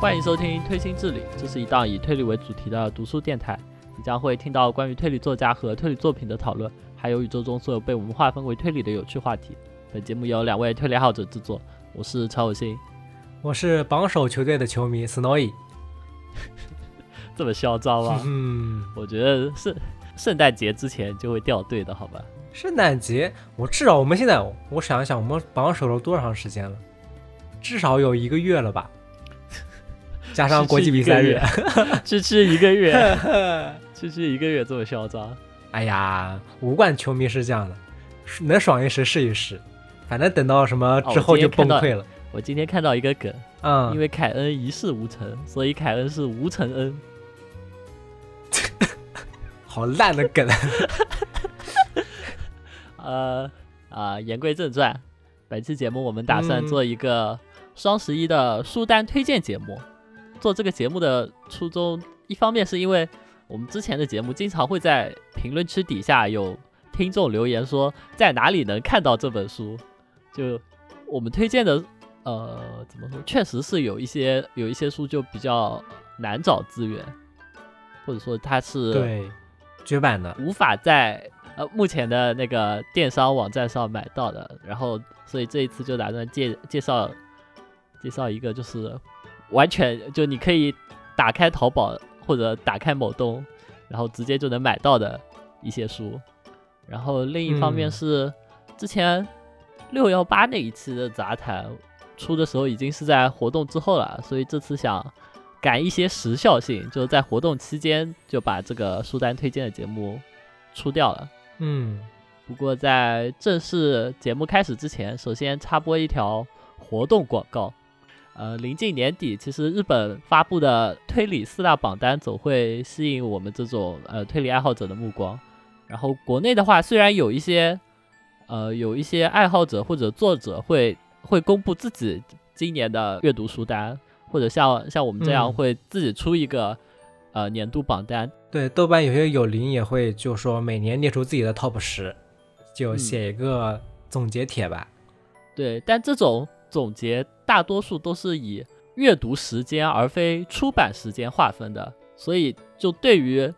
欢迎收听《推心置理》，这是一档以推理为主题的读书电台。你将会听到关于推理作家和推理作品的讨论，还有宇宙中所有被我们划分为推理的有趣话题。本节目由两位推理爱好者制作，我是曹有心，我是榜首球队的球迷 Snowy。这么嚣张吗？嗯，我觉得圣圣诞节之前就会掉队的，好吧？圣诞节，我至少我们现在，我想一想，我们榜首了多长时间了？至少有一个月了吧？加上国际比赛日，区区一个月，区区一个月这么嚣张？哎呀，无冠球迷是这样的，能爽一时是一时，反正等到什么之后就崩溃了。我今天看到一个梗，嗯，因为凯恩一事无成，所以凯恩是无成恩。好烂的梗。呃啊，言归正传，本期节目我们打算做一个双十一的书单推荐节目。做这个节目的初衷，一方面是因为我们之前的节目经常会在评论区底下有听众留言说在哪里能看到这本书，就我们推荐的，呃，怎么说，确实是有一些有一些书就比较难找资源，或者说它是对绝版的，无法在呃目前的那个电商网站上买到的。然后，所以这一次就打算介介绍介绍一个就是。完全就你可以打开淘宝或者打开某东，然后直接就能买到的一些书。然后另一方面是之前六幺八那一期的杂谈出的时候已经是在活动之后了，所以这次想赶一些时效性，就是在活动期间就把这个书单推荐的节目出掉了。嗯，不过在正式节目开始之前，首先插播一条活动广告。呃，临近年底，其实日本发布的推理四大榜单总会吸引我们这种呃推理爱好者的目光。然后国内的话，虽然有一些呃有一些爱好者或者作者会会公布自己今年的阅读书单，或者像像我们这样会自己出一个呃年度榜单。对，豆瓣有些有灵也会就说每年列出自己的 top 十，就写一个总结帖吧。对，但这种。总结大多数都是以阅读时间而非出版时间划分的，所以就对于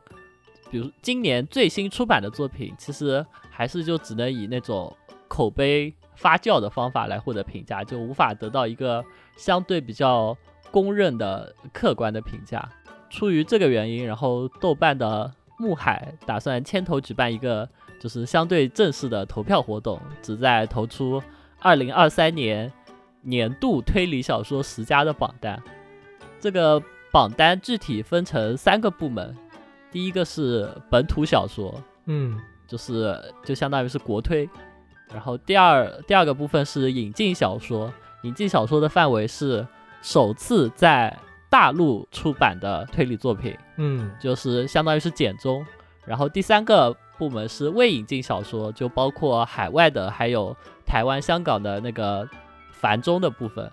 比如今年最新出版的作品，其实还是就只能以那种口碑发酵的方法来获得评价，就无法得到一个相对比较公认的客观的评价。出于这个原因，然后豆瓣的木海打算牵头举办一个就是相对正式的投票活动，旨在投出二零二三年。年度推理小说十佳的榜单，这个榜单具体分成三个部门，第一个是本土小说，嗯，就是就相当于是国推，然后第二第二个部分是引进小说，引进小说的范围是首次在大陆出版的推理作品，嗯，就是相当于是简中，然后第三个部门是未引进小说，就包括海外的，还有台湾、香港的那个。繁中的部分，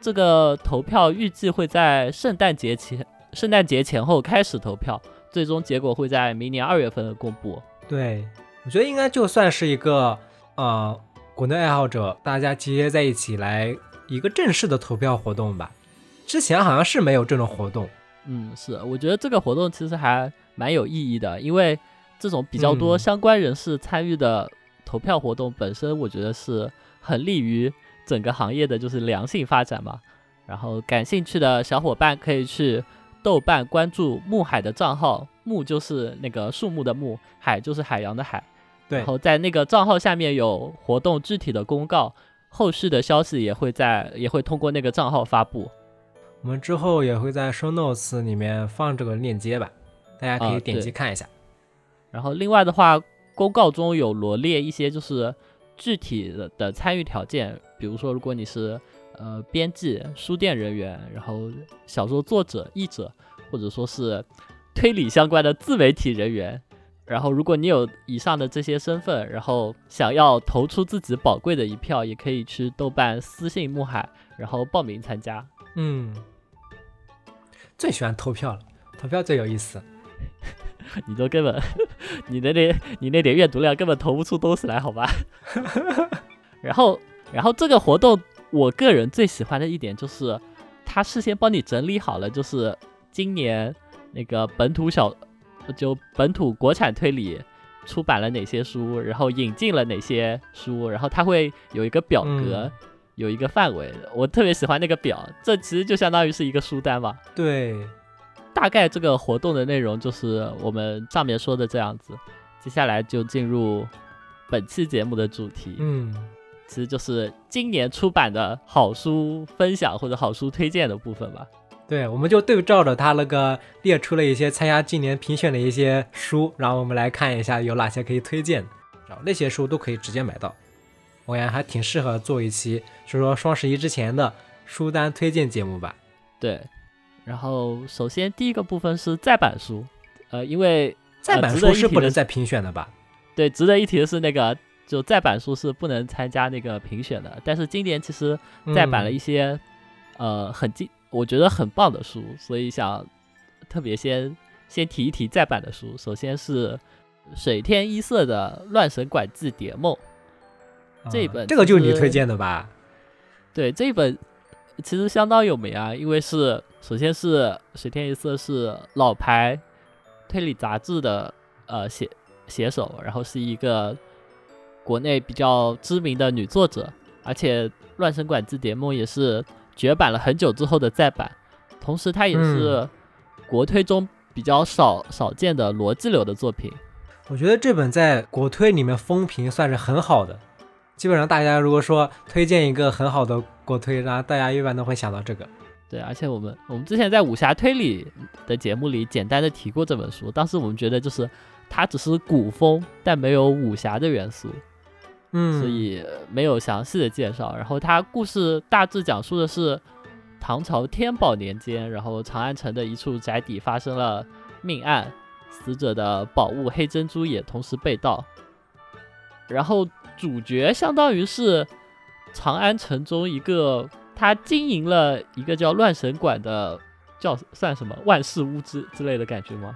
这个投票预计会在圣诞节前，圣诞节前后开始投票，最终结果会在明年二月份公布。对，我觉得应该就算是一个，呃，国内爱好者大家集结在一起来一个正式的投票活动吧。之前好像是没有这种活动。嗯，是，我觉得这个活动其实还蛮有意义的，因为这种比较多相关人士参与的投票活动本身，我觉得是很利于。整个行业的就是良性发展嘛，然后感兴趣的小伙伴可以去豆瓣关注木海的账号，木就是那个树木的木，海就是海洋的海，对，然后在那个账号下面有活动具体的公告，后续的消息也会在也会通过那个账号发布，我们之后也会在 show notes 里面放这个链接吧，大家可以点击看一下。然后另外的话，公告中有罗列一些就是具体的的参与条件。比如说，如果你是呃编辑、书店人员，然后小说作者、译者，或者说是推理相关的自媒体人员，然后如果你有以上的这些身份，然后想要投出自己宝贵的一票，也可以去豆瓣私信木海，然后报名参加。嗯，最喜欢投票了，投票最有意思。你都根本，你的那点你那点阅读量根本投不出东西来，好吧？然后。然后这个活动，我个人最喜欢的一点就是，他事先帮你整理好了，就是今年那个本土小，就本土国产推理出版了哪些书，然后引进了哪些书，然后他会有一个表格，嗯有一个范围。我特别喜欢那个表，这其实就相当于是一个书单嘛。对，大概这个活动的内容就是我们上面说的这样子。接下来就进入本期节目的主题，嗯，其实就是今年出版的好书分享或者好书推荐的部分吧。对，我们就对照着他那个列出了一些参加今年评选的一些书，然后我们来看一下有哪些可以推荐，然后那些书都可以直接买到。我感觉还挺适合做一期，就是说双十一之前的书单推荐节目吧。对，然后首先第一个部分是再版书，呃，因为再版书是不能再评选的吧？对，值得一提的是那个就再版书是不能参加那个评选的，但是今年其实再版了嗯一些、呃很精，我觉得很棒的书，所以想特别先先提一提再版的书。首先是水天一色的《乱神馆记谍梦》，这一嗯本这个就是你推荐的吧？对这一本其实相当有名啊，因为是首先是水天一色是老牌推理杂志的呃写写手，然后是一个国内比较知名的女作者，而且《乱神馆记谍梦》也是绝版了很久之后的再版，同时它也是国推中比较少少见的逻辑流的作品。我觉得这本在国推里面风评算是很好的，基本上大家如果说推荐一个很好的国推，然后大家一般都会想到这个。对，而且我们我们之前在武侠推理的节目里简单的提过这本书，当时我们觉得就是它只是古风，但没有武侠的元素，嗯，所以没有详细的介绍。然后它故事大致讲述的是唐朝天宝年间，然后长安城的一处宅邸发生了命案，死者的宝物黑珍珠也同时被盗。然后主角相当于是长安城中一个他经营了一个叫乱神馆的，叫算什么万事屋之之类的感觉吗？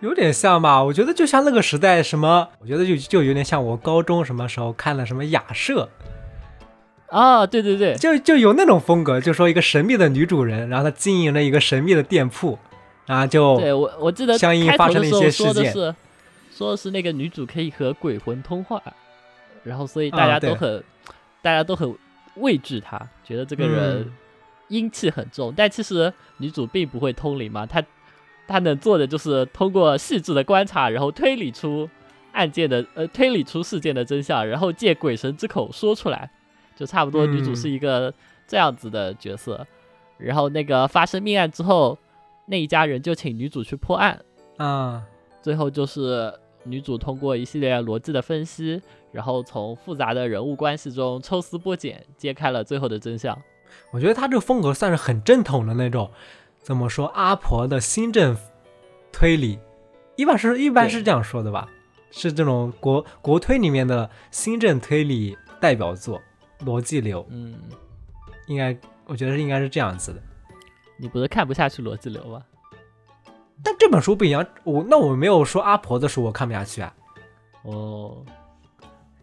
有点像吧？我觉得就像那个时代什么，我觉得就就有点像我高中什么时候看了什么雅舍，啊，对对对，就就有那种风格，就说一个神秘的女主人，然后她经营了一个神秘的店铺，然后就对我我记得相应发生了一些事件说的是说的是那个女主可以和鬼魂通话，然后所以大家都很、大家都很畏惧他，觉得这个人嗯。阴气很重。但其实女主并不会通灵嘛，她她能做的就是通过细致的观察，然后推理出案件的呃推理出事件的真相，然后借鬼神之口说出来，就差不多女主嗯。是一个这样子的角色。然后那个发生命案之后，那一家人就请女主去破案，啊，最后就是女主通过一系列逻辑的分析，然后从复杂的人物关系中抽丝剥茧，揭开了最后的真相。我觉得他这个风格算是很正统的那种，怎么说阿婆的新政推理，一般是一般是这样说的吧？是这种国国推里面的新政推理代表作，逻辑流，嗯，应该我觉得应该是这样子的。你不是看不下去逻辑流吗？但这本书不一样，我那我没有说阿婆的书我看不下去啊，哦，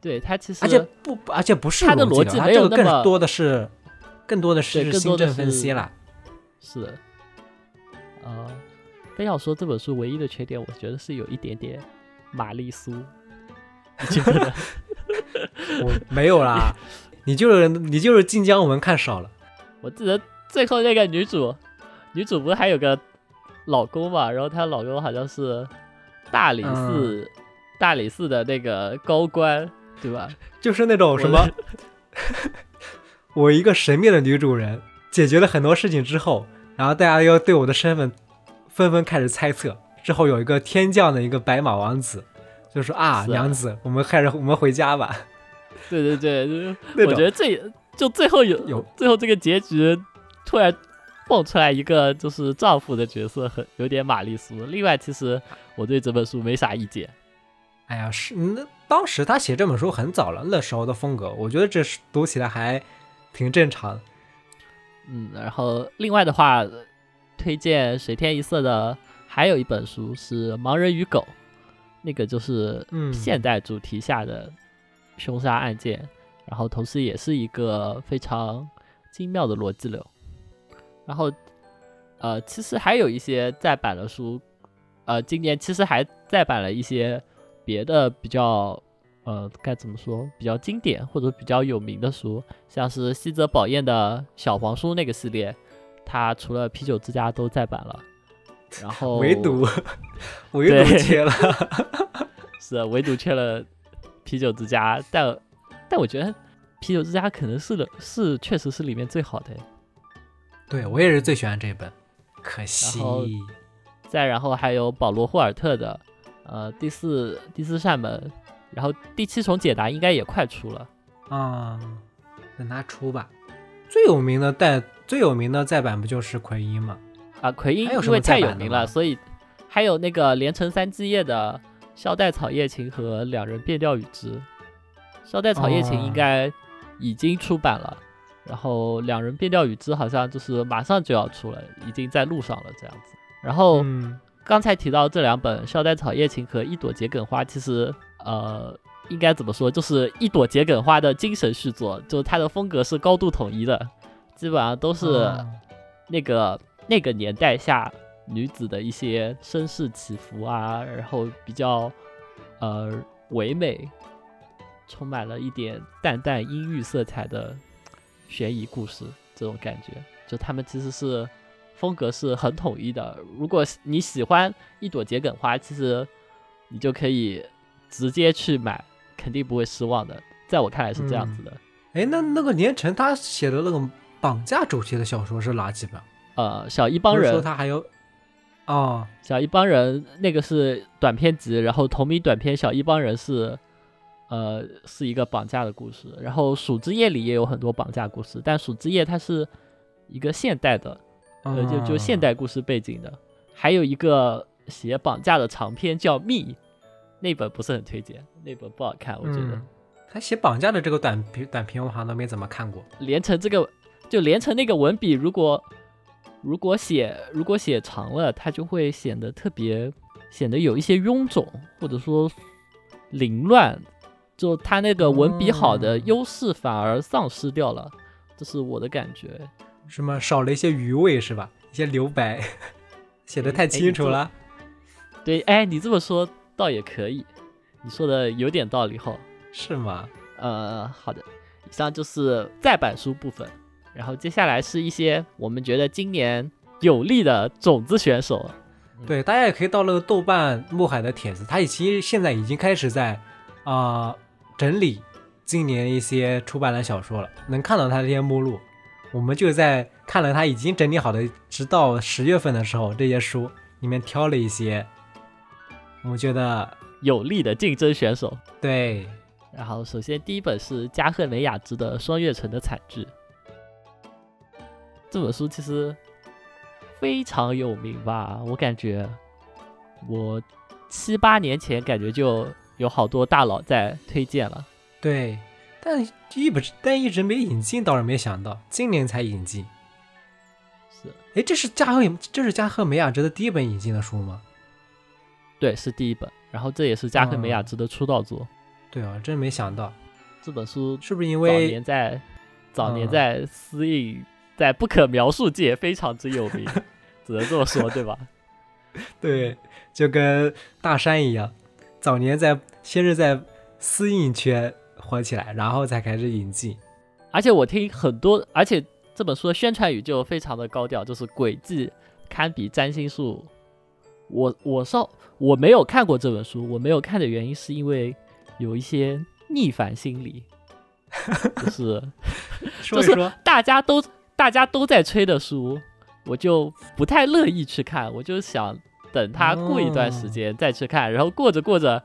对，他其实而且不，而且不是他的逻辑没有它这个更多的是，更多的是新政分析啦。是的，呃，非要说这本书唯一的缺点，我觉得是有一点点玛丽苏，你觉得呢？我没有啦，你就是你就是晋江文看少了。我记得最后那个女主，女主不是还有个老公嘛？然后她老公好像是大理寺、大理寺的那个高官，对吧？就是那种什么，我一个神秘的女主人解决了很多事情之后，然后大家又对我的身份纷纷开始猜测。之后有一个天降的一个白马王子，就说啊，娘子，我们开始我们回家吧。对对对，就是 我觉得这就最后有有最后这个结局突然蹦出来一个就是丈夫的角色，很有点玛丽苏。另外，其实我对这本书没啥意见。哎呀，是那当时他写这本书很早了，那时候的风格，我觉得这是读起来还挺正常。嗯，然后另外的话，推荐水天一色的还有一本书是《盲人与狗》，那个就是嗯现代主题下的凶杀案件，然后同时也是一个非常精妙的逻辑流。然后，呃，其实还有一些再版的书，呃，今年其实还再版了一些别的比较，呃，该怎么说，比较经典或者比较有名的书，像是西泽保彦的小黄书那个系列，它除了啤酒之家都再版了，然后唯独 唯独对切了。是唯独缺了啤酒之家，但但我觉得啤酒之家可能是的是确实是里面最好的。对我也是最喜欢这一本，可惜然后再然后还有保罗霍尔特的呃第四第四扇门，然后第七重解答应该也快出了。啊、等它出吧。最有名的再最有名的再版不就是奎因吗？啊，奎因因为太有名了，所以还有那个连城三基业的萧代草叶琴和两人变调与之。萧代草叶琴哦应该已经出版了，然后两人变调与之好像就是马上就要出了，已经在路上了这样子。然后嗯，刚才提到这两本《萧代草叶琴》和《一朵桔梗花》，其实呃，应该怎么说，就是一朵桔梗花的精神续作，就是它的风格是高度统一的，基本上都是啊那个、那个年代下女子的一些身世起伏啊，然后比较呃唯美，充满了一点淡淡阴郁色彩的悬疑故事，这种感觉，就他们其实是风格是很统一的。如果你喜欢一朵桔梗花，其实你就可以直接去买，肯定不会失望的。在我看来是这样子的。哎，那那个连城他写的那个绑架主题的小说是哪几本？呃，小一帮人他还有哦，小一帮人那个是短篇集，然后同名短篇小一帮人是，呃，是一个绑架的故事。然后鼠之夜里也有很多绑架故事，但鼠之夜它是一个现代的，呃，就就现哦代故事背景的。还有一个写绑架的长篇叫《密》，那本不是很推荐，那本不好看，我觉得。嗯他写绑架的这个短篇短篇我好像都没怎么看过。连城这个就连城那个文笔，如果如果写如果写长了，它就会显得特别显得有一些臃肿，或者说凌乱，就他那个文笔好的哦优势反而丧失掉了，这是我的感觉。什么少了一些余味是吧？一些留白，写的太清楚了。对，哎，你这么说倒也可以，你说的有点道理哈。是吗？呃，好的，以上就是再版书部分，然后接下来是一些我们觉得今年有力的种子选手。对，大家也可以到那个豆瓣墨海的帖子，他已经现在已经开始在啊、整理今年一些出版的小说了，能看到他这些目录。我们就在看了他已经整理好的，直到十月份的时候，这些书里面挑了一些，我们觉得有力的竞争选手。对，然后，首先第一本是加贺美雅之的《双月城的惨剧》，这本书其实非常有名吧？我感觉我七八年前感觉就有好多大佬在推荐了。对，但一本但一直没引进，倒是没想到今年才引进。是，哎，这是加贺这是加贺美雅之的第一本引进的书吗？对，是第一本。然后这也是加贺美雅哦之的出道作。对啊，真没想到，这本书是不是因为早为年在早年嗯在私印在不可描述界非常之有名，只能这么说，对吧？对，就跟大山一样，早年在先是在私印圈火起来，然后才开始引进。而且我听很多，而且这本书的宣传语就非常的高调，就是诡计堪比占星术。我我少我没有看过这本书，我没有看的原因是因为有一些逆反心理，就是 就是大家都大家都在吹的书，我就不太乐意去看，我就想等它过一段时间再去看，然后过着过着，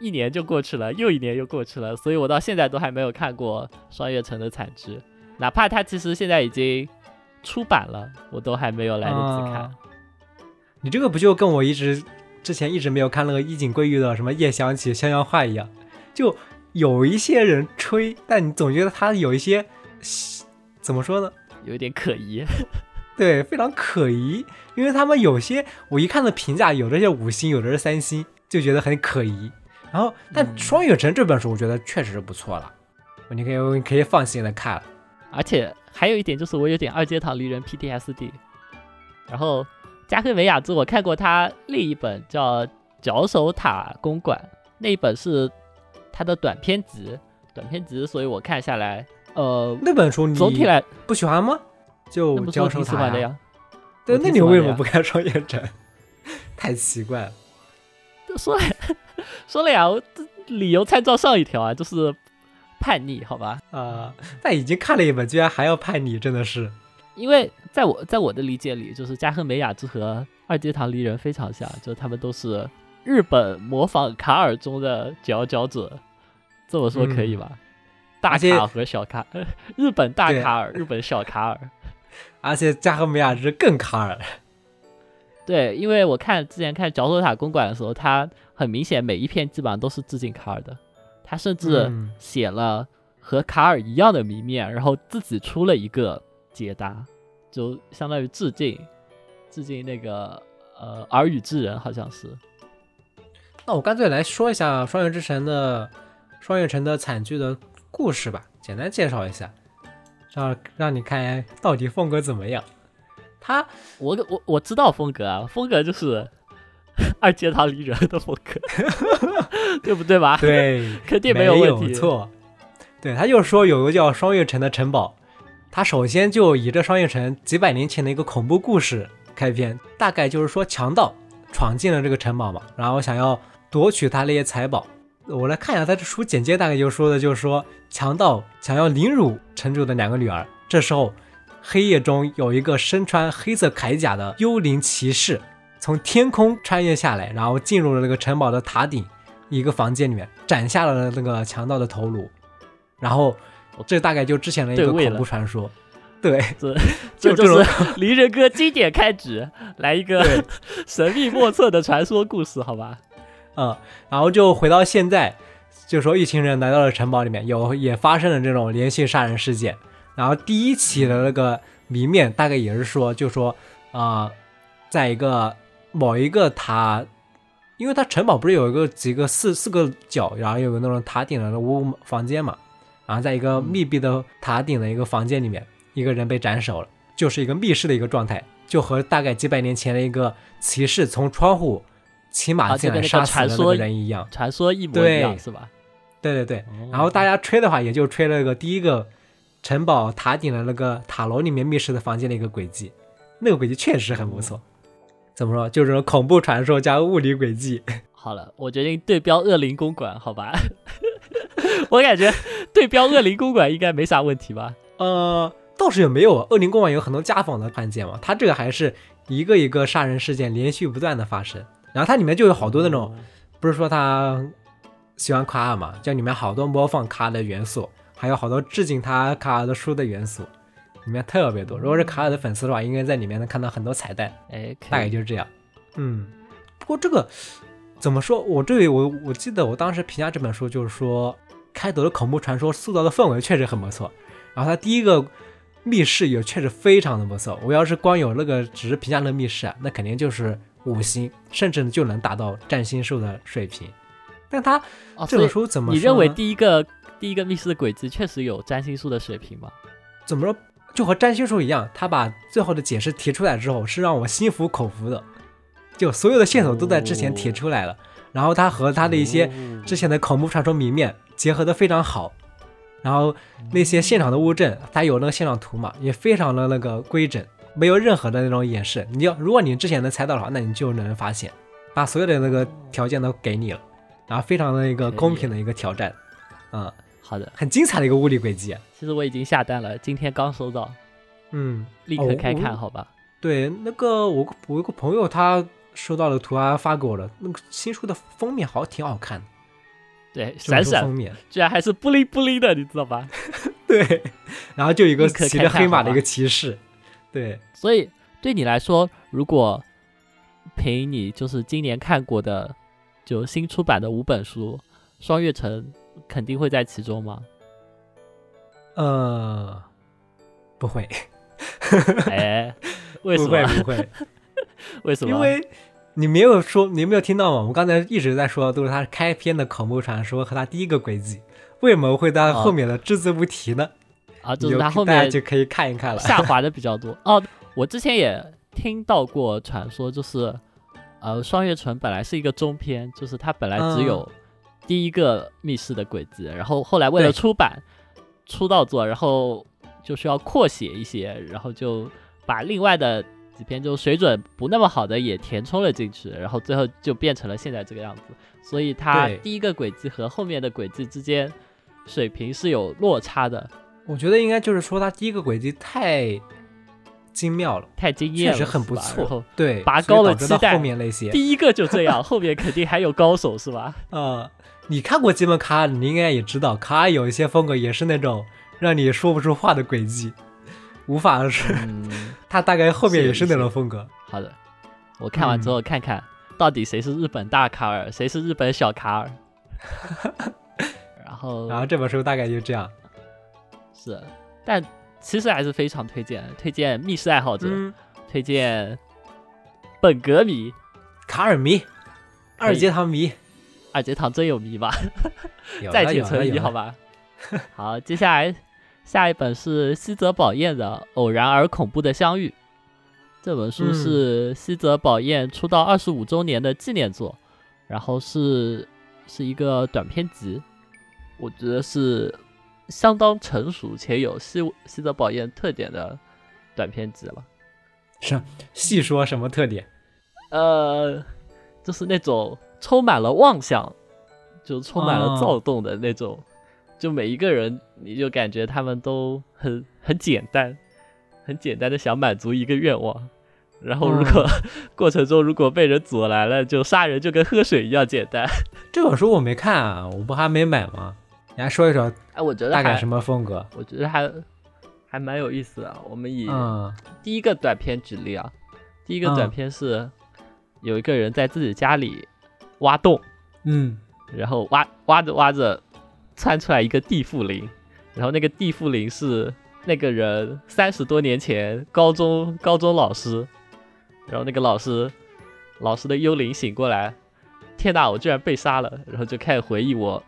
一年就过去了，又一年又过去了，所以我到现在都还没有看过《双月城的惨剧》，哪怕它其实现在已经出版了，我都还没有来得及看。啊你这个不就跟我一直之前一直没有看那个伊井圭裕的什么《夜想起襄阳话》一样，就有一些人吹，但你总觉得他有一些怎么说呢？有一点可疑，对，非常可疑，因为他们有些我一看的评价，有的是五星，有的是三星，就觉得很可疑。然后，但嗯《双月城》这本书，我觉得确实是不错了，你可以你可以放心的看了。而且还有一点就是我有点二阶堂离人 PTSD。然后加贺美雅之我看过他另一本叫《脚手塔公馆》，那一本是他的短篇集，短篇集，所以我看下来，呃，那本书你总体来不喜欢吗？就那不是我教授塔挺喜欢的。呀。对，那你为什么不看双月城？太奇怪了。就说了 说了呀，我这理由参照上一条啊，就是叛逆，好吧？啊、但已经看了一本，居然还要叛逆，真的是。因为在我在我的理解里，就是加贺美雅之和二阶堂离人非常像，就他们都是日本模仿卡尔中的佼佼者，这么说可以吧？大而且卡和小卡，日本大卡尔，日本小卡尔。而且加贺美雅之更卡尔。对，因为我看之前看角头塔公馆的时候，他很明显每一篇基本上都是致敬卡尔的，他甚至嗯写了和卡尔一样的谜面，然后自己出了一个解答，就相当于致敬，致敬那个呃耳语之人好像是。那我干脆来说一下《双月之城》的《双月城》的惨剧的故事吧，简单介绍一下，让让你看到底风格怎么样。他我我我知道风格啊，风格就是二阶堂离人的风格，对不对吧？对肯定没有问题。错。对，他就说有个叫双月城的城堡，他首先就以这双月城几百年前的一个恐怖故事开篇，大概就是说强盗闯进了这个城堡嘛，然后想要夺取他那些财宝。我来看一下他这书简介，大概就说的就是说强盗想要凌辱城主的两个女儿，这时候黑夜中有一个身穿黑色铠甲的幽灵骑士从天空穿越下来，然后进入了那个城堡的塔顶一个房间里面，斩下了那个强盗的头颅，然后这大概就之前的一个恐怖传说。对，这就是 离人哥经典开局，来一个 神秘莫测的传说故事，好吧？嗯，然后就回到现在，就说一群人来到了城堡里面，有也发生了这种连续杀人事件。然后第一起的那个谜面大概也是说，就说啊、在一个某一个塔，因为它城堡不是有一个几个四四个角，然后有个那种塔顶的屋房间嘛，然后在一个密闭的塔顶的一个房间里面，一个人被斩首了，就是一个密室的一个状态，就和大概几百年前的一个骑士从窗户骑马啊进来杀死的那个人一样。传说一模一对样，是吧？对对对，哦然后大家吹的话，也就吹了个第一个城堡塔顶的那个塔楼里面密室的房间的一个轨迹，那个轨迹确实很不错。怎么说？就是恐怖传说加物理轨迹。好了，我决定对标恶灵公馆，好吧？我感觉对标恶灵公馆应该没啥问题吧？呃，倒是也没有，恶灵公馆有很多家访的案件嘛，它这个还是一个一个杀人事件连续不断的发生，然后它里面就有好多那种，不是说他喜欢卡尔嘛，就里面好多模仿卡尔的元素，还有好多致敬他卡尔的书的元素，里面特别多。如果是卡尔的粉丝的话，应该在里面能看到很多彩蛋，哎，大概就是这样。嗯，不过这个怎么说？我这里我我记得我当时评价这本书就是说，开头的恐怖传说塑造的氛围确实很不错，然后它第一个密室也确实非常的不错。我要是光有那个只是评价那个密室啊，那肯定就是五星，甚至就能达到占星术的水平。但它哦，这本书怎么？你认为第一个第一个密室的轨迹确实有占星术的水平吗？怎么说？就和占星术一样，他把最后的解释提出来之后，是让我心服口服的。就所有的线索都在之前提出来了，然后他和他的一些哦之前的恐怖传说谜面结合的非常好，然后那些现场的物证，他有那个现场图嘛，也非常的那个规整，没有任何的那种掩饰。你要如果你之前能猜到的话，那你就能发现，把所有的那个条件都给你了，然后非常的一个公平的一个挑战，嗯，好的，很精彩的一个物理轨迹。其实我已经下单了，今天刚收到，嗯，立刻开哦看，好吧？对，那个我我有个朋友他收到了图啊发给我了，那个新书的封面好像挺好看的，对，闪闪，书封面。居然还是布灵布灵的，你知道吧？对，然后就有一个骑着黑马的一个骑士，对，所以对你来说，如果凭你就是今年看过的就新出版的五本书，《双月城》肯定会在其中吗？呃，不会，哎，为什不会，么？不会，为什么？因为你没有说，你没有听到吗？我们刚才一直在说的都是他开篇的恐怖传说和他第一个轨迹，为什么会他哦后面的只字不提呢？啊，就是他后面就可以看一看了。下滑的比较多。哦，我之前也听到过传说，就是呃，双月城本来是一个中篇，就是它本来只有第一个密室的轨迹，然后后来为了出版出道作，然后就需要扩写一些，然后就把另外的几篇就水准不那么好的也填充了进去，然后最后就变成了现在这个样子。所以它第一个轨迹和后面的轨迹之间水平是有落差的，我觉得应该就是说他第一个轨迹太精妙了，太惊艳了，确实很不错。对，拔高了期待后面那些，第一个就这样，后面肯定还有高手是吧？呃，你看过基本卡尔，你应该也知道，卡尔有一些风格也是那种让你说不出话的轨迹，无法是，嗯，他大概后面也是那种风格。好的，我看完之后看看到底谁是日本大卡尔，谁是日本小卡尔。然后然后这本书大概就这样。是，但其实还是非常推荐，推荐密室爱好者，嗯，推荐本格迷，卡尔迷，二阶堂迷，二阶堂真有迷吧？再铁成有了迷好吧？好，接下来下一本是西泽保彦的《偶然而恐怖的相遇》。这本书嗯是西泽保彦出道二十五周年的纪念作，然后是是一个短篇集，我觉得是相当成熟且有西西泽保彦特点的短篇集了。是细说什么特点？呃，就是那种充满了妄想，就充满了哦躁动的那种，就每一个人，你就感觉他们都很很简单，很简单的想满足一个愿望，然后如果、过程中如果被人阻拦了，就杀人就跟喝水一样简单。这本书我没看啊，我不还没买吗？你还说一说哎，我觉得还大概什么风格？我觉得还还蛮有意思的。我们以嗯第一个短片举例啊，第一个嗯短片是有一个人在自己家里挖洞。嗯。然后挖挖着挖着，窜出来一个地缚灵，然后那个地缚灵是那个人三十多年前高中高中老师，然后那个老师老师的幽灵醒过来，天呐，我居然被杀了，然后就开始回忆我，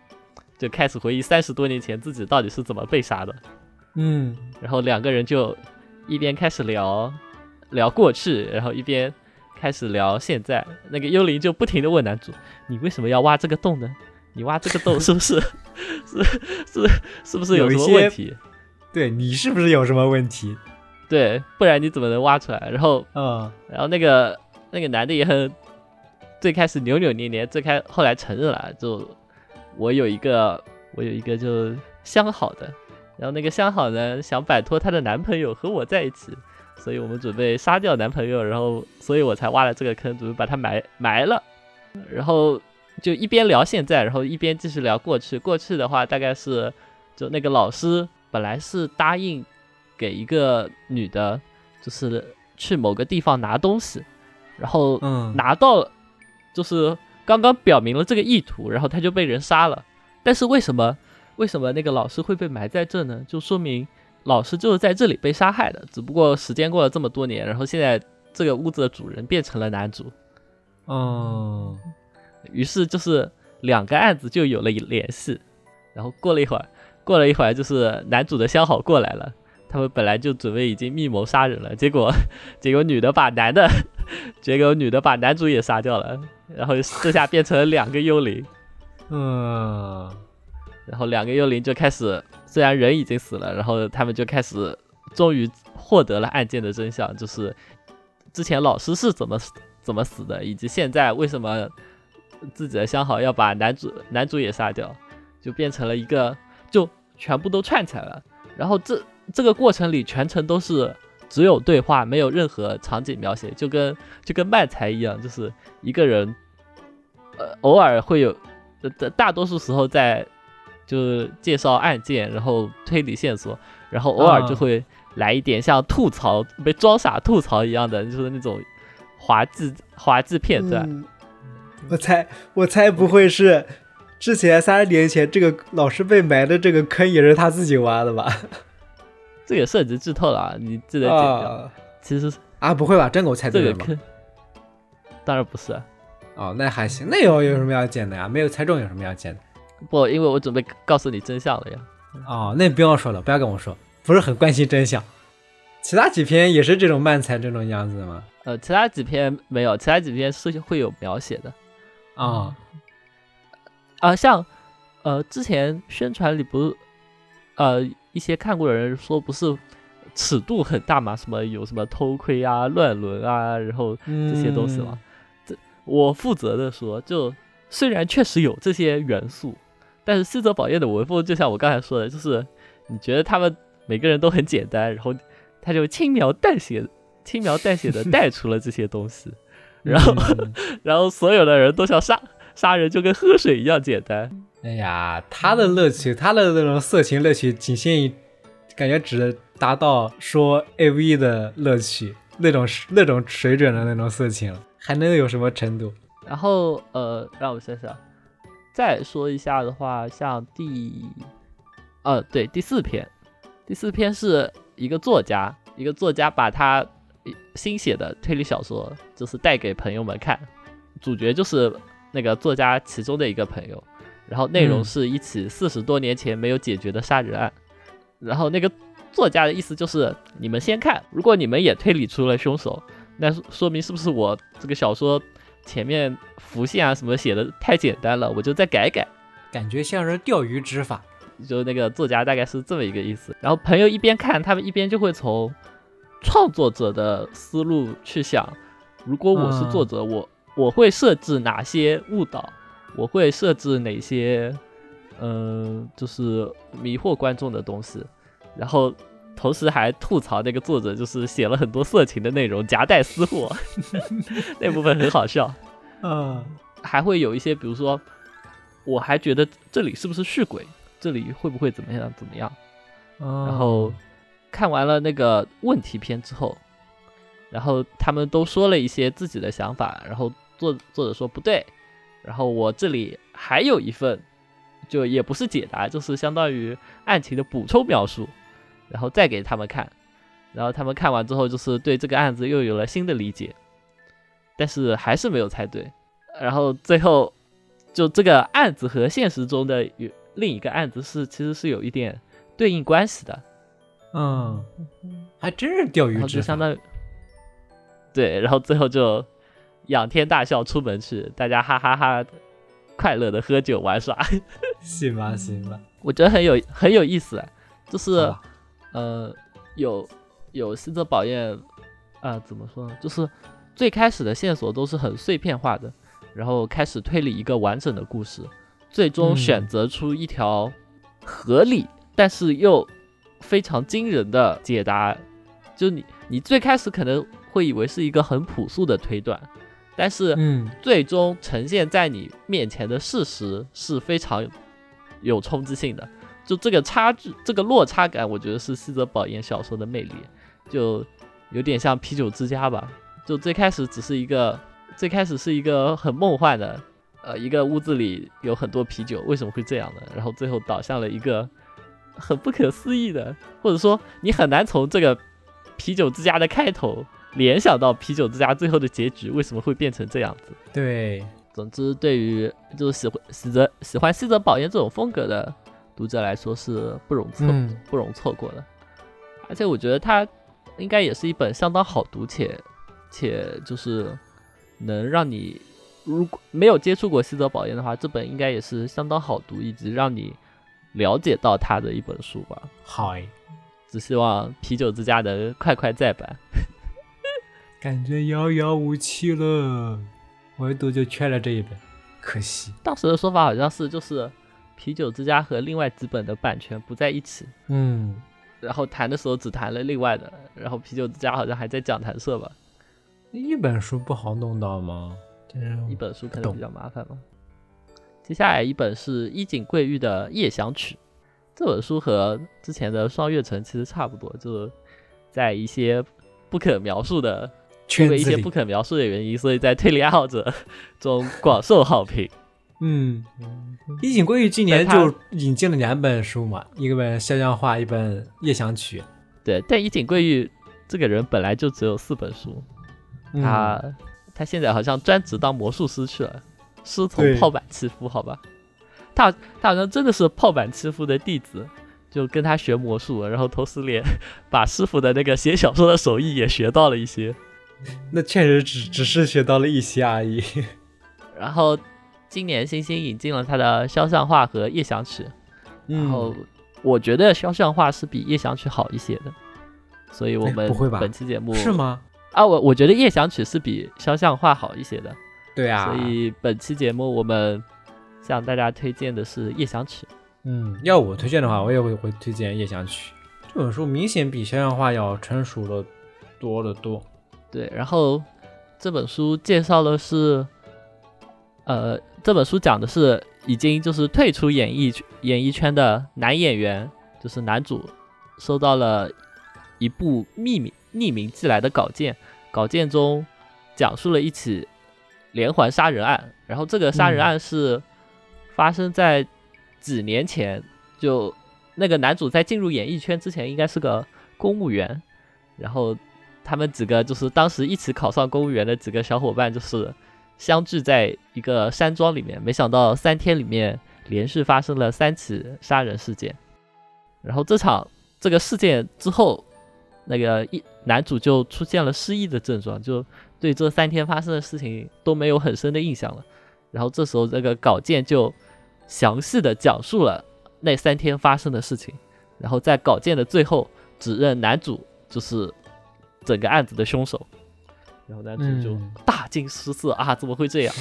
就开始回忆三十多年前自己到底是怎么被杀的，嗯。然后两个人就一边开始聊聊过去，然后一边开始聊现在。那个幽灵就不停的问男主：“你为什么要挖这个洞呢？你挖这个洞 是不是 是是是不是有什么问题？对你是不是有什么问题？对，不然你怎么能挖出来？”然后嗯然后那个那个男的也很，最开始扭扭捏捏，最开后来承认了，就我有一个我有一个就相好的，然后那个相好呢想摆脱她的男朋友和我在一起，所以我们准备杀掉男朋友，然后所以我才挖了这个坑，准备把他埋埋了，然后就一边聊现在，然后一边继续聊过去。过去的话大概是就那个老师本来是答应给一个女的，就是去某个地方拿东西，然后嗯拿到，就是刚刚表明了这个意图，然后他就被人杀了。但是为什么为什么那个老师会被埋在这呢？就说明老师就是在这里被杀害的，只不过时间过了这么多年，然后现在这个屋子的主人变成了男主，哦于是就是两个案子就有了联系。然后过了一会儿，过了一会儿，就是男主的相好过来了。他们本来就准备已经密谋杀人了，结果结果女的把男的，结果女的把男主也杀掉了，然后这下变成了两个幽灵，嗯然后两个幽灵就开始，虽然人已经死了，然后他们就开始终于获得了案件的真相，就是之前老师是怎么怎么死的，以及现在为什么自己的相好要把男主男主也杀掉，就变成了一个就全部都串起来了。然后这这个过程里全程都是只有对话，没有任何场景描写，就跟就跟漫才一样，就是一个人，呃，偶尔会有，大大多数时候在就是介绍案件，然后推理线索，然后偶尔就啊会来一点像吐槽被装傻吐槽一样的，就是那种滑稽滑稽片段。嗯我猜我猜不会是之前三十年前这个老师被埋的这个坑也是他自己挖的吧？这个涉及剧透了啊，你记得剪掉。啊其实啊，不会吧？真给我猜对了吗？这个坑当然不是，哦，那还行，那有有什么要剪的呀？没有猜中有什么要剪的？不，因为我准备告诉你真相了呀。哦，那不用说了，不要跟我说。不是很关心真相。其他几篇也是这种漫才这种样子的吗？呃，其他几篇没有，其他几篇是会有描写的啊啊，像呃之前宣传里不是呃一些看过的人说不是尺度很大嘛，什么有什么偷窥啊、乱伦啊，然后这些东西嘛。这我负责的说，就虽然确实有这些元素，但是西泽宝彦的文风就像我刚才说的，就是你觉得他们每个人都很简单，然后他就轻描淡写。轻描淡写的带出了这些东西，然后，然后所有的人都像杀杀人就跟喝水一样简单。哎呀，他的乐趣，他的那种色情乐趣，仅限于感觉只达到说 A V 的乐趣那种那种水准的那种色情，还能有什么程度？然后呃，让我想想，再说一下的话，像第，呃，对，第四篇，第四篇是一个作家，一个作家把他。新写的推理小说就是带给朋友们看，主角就是那个作家其中的一个朋友，然后内容是一起四十多年前没有解决的杀人案，然后那个作家的意思就是你们先看，如果你们也推理出了凶手，那说明是不是我这个小说前面浮现啊什么写的太简单了，我就再改改，感觉像是钓鱼执法，就那个作家大概是这么一个意思，然后朋友一边看，他们一边就会从。创作者的思路去想，如果我是作者，我我会设置哪些误导？我会设置哪些，嗯，就是迷惑观众的东西？然后同时还吐槽那个作者，就是写了很多色情的内容，夹带私货，那部分很好笑。嗯，还会有一些，比如说，我还觉得这里是不是续鬼？这里会不会怎么样？怎么样？然后。看完了那个问题篇之后，然后他们都说了一些自己的想法，然后作作者说不对，然后我这里还有一份，就也不是解答，就是相当于案情的补充描述，然后再给他们看，然后他们看完之后就是对这个案子又有了新的理解，但是还是没有猜对，然后最后就这个案子和现实中的有另一个案子是其实是有一点对应关系的。嗯，还真是钓鱼执法，相当于对，然后最后就仰天大笑出门去，大家哈哈哈，快乐的喝酒玩耍，行吧行吧，我觉得很有很有意思，就是呃有有新泽宝彦啊，怎么说呢？就是最开始的线索都是很碎片化的，然后开始推理一个完整的故事，最终选择出一条合理但是又。非常惊人的解答，就你，你最开始可能会以为是一个很朴素的推断，但是，嗯，最终呈现在你面前的事实是非常有冲击性的。就这个差距，这个落差感，我觉得是西泽保彦小说的魅力，就有点像啤酒之家吧。就最开始只是一个，最开始是一个很梦幻的，呃，一个屋子里有很多啤酒，为什么会这样呢？然后最后导向了一个。很不可思议的，或者说你很难从这个啤酒之家的开头联想到啤酒之家最后的结局为什么会变成这样子？对，总之对于就是喜欢喜泽喜欢西泽保彦这种风格的读者来说是不容错不容错过的。而且我觉得它应该也是一本相当好读且且就是能让你如果没有接触过西泽保彦的话，这本应该也是相当好读以及让你。了解到他的一本书吧，好，只希望啤酒之家能快快再版。感觉遥遥无期了，唯独就缺了这一本，可惜。当时的说法好像是，就是啤酒之家和另外几本的版权不在一起，嗯，然后谈的时候只谈了另外的，然后啤酒之家好像还在讲谈社吧。一本书不好弄到吗？一本书可能比较麻烦吗？接下来一本是伊井贵玉的《夜想曲》，这本书和之前的《双月城》其实差不多，就是在一些不可描述的，因为一些不可描述的原因，所以在推理爱好者 中广受好评。嗯，伊井贵玉今年就引进了两本书嘛，一个本《肖像画》，一本《夜想曲》。对，但伊井贵玉这个人本来就只有四本书，他他现在好像专职当魔术师去了。师从泡板欺夫，好吧，他他好像真的是泡板欺夫的弟子，就跟他学魔术，然后同时连把师傅的那个写小说的手艺也学到了一些。那确实只只是学到了一些而已。然后今年星星引进了他的肖像画和夜想曲，然后我觉得肖像画是比夜想曲好一些的，所以我们不会吧本期节目是吗？啊，我我觉得夜想曲是比肖像画好一些的，对啊，所以本期节目我们向大家推荐的是夜想曲。嗯，要我推荐的话，我也会会推荐《夜想曲》这本书，明显比肖像画要成熟的多得多。对，然后这本书介绍的是，呃，这本书讲的是已经就是退出演艺演艺圈的男演员，就是男主收到了一部匿名匿名寄来的稿件，稿件中讲述了一起连环杀人案，然后这个杀人案是发生在几年前，就那个男主在进入演艺圈之前应该是个公务员，然后。他们几个就是当时一起考上公务员的几个小伙伴，就是相聚在一个山庄里面。没想到三天里面连续发生了三起杀人事件。然后这场这个事件之后，那个一男主就出现了失忆的症状，就对这三天发生的事情都没有很深的印象了。然后这时候这个稿件就详细的讲述了那三天发生的事情，然后在稿件的最后指认男主就是。整个案子的凶手，然后男主就大惊失色啊！怎么会这样？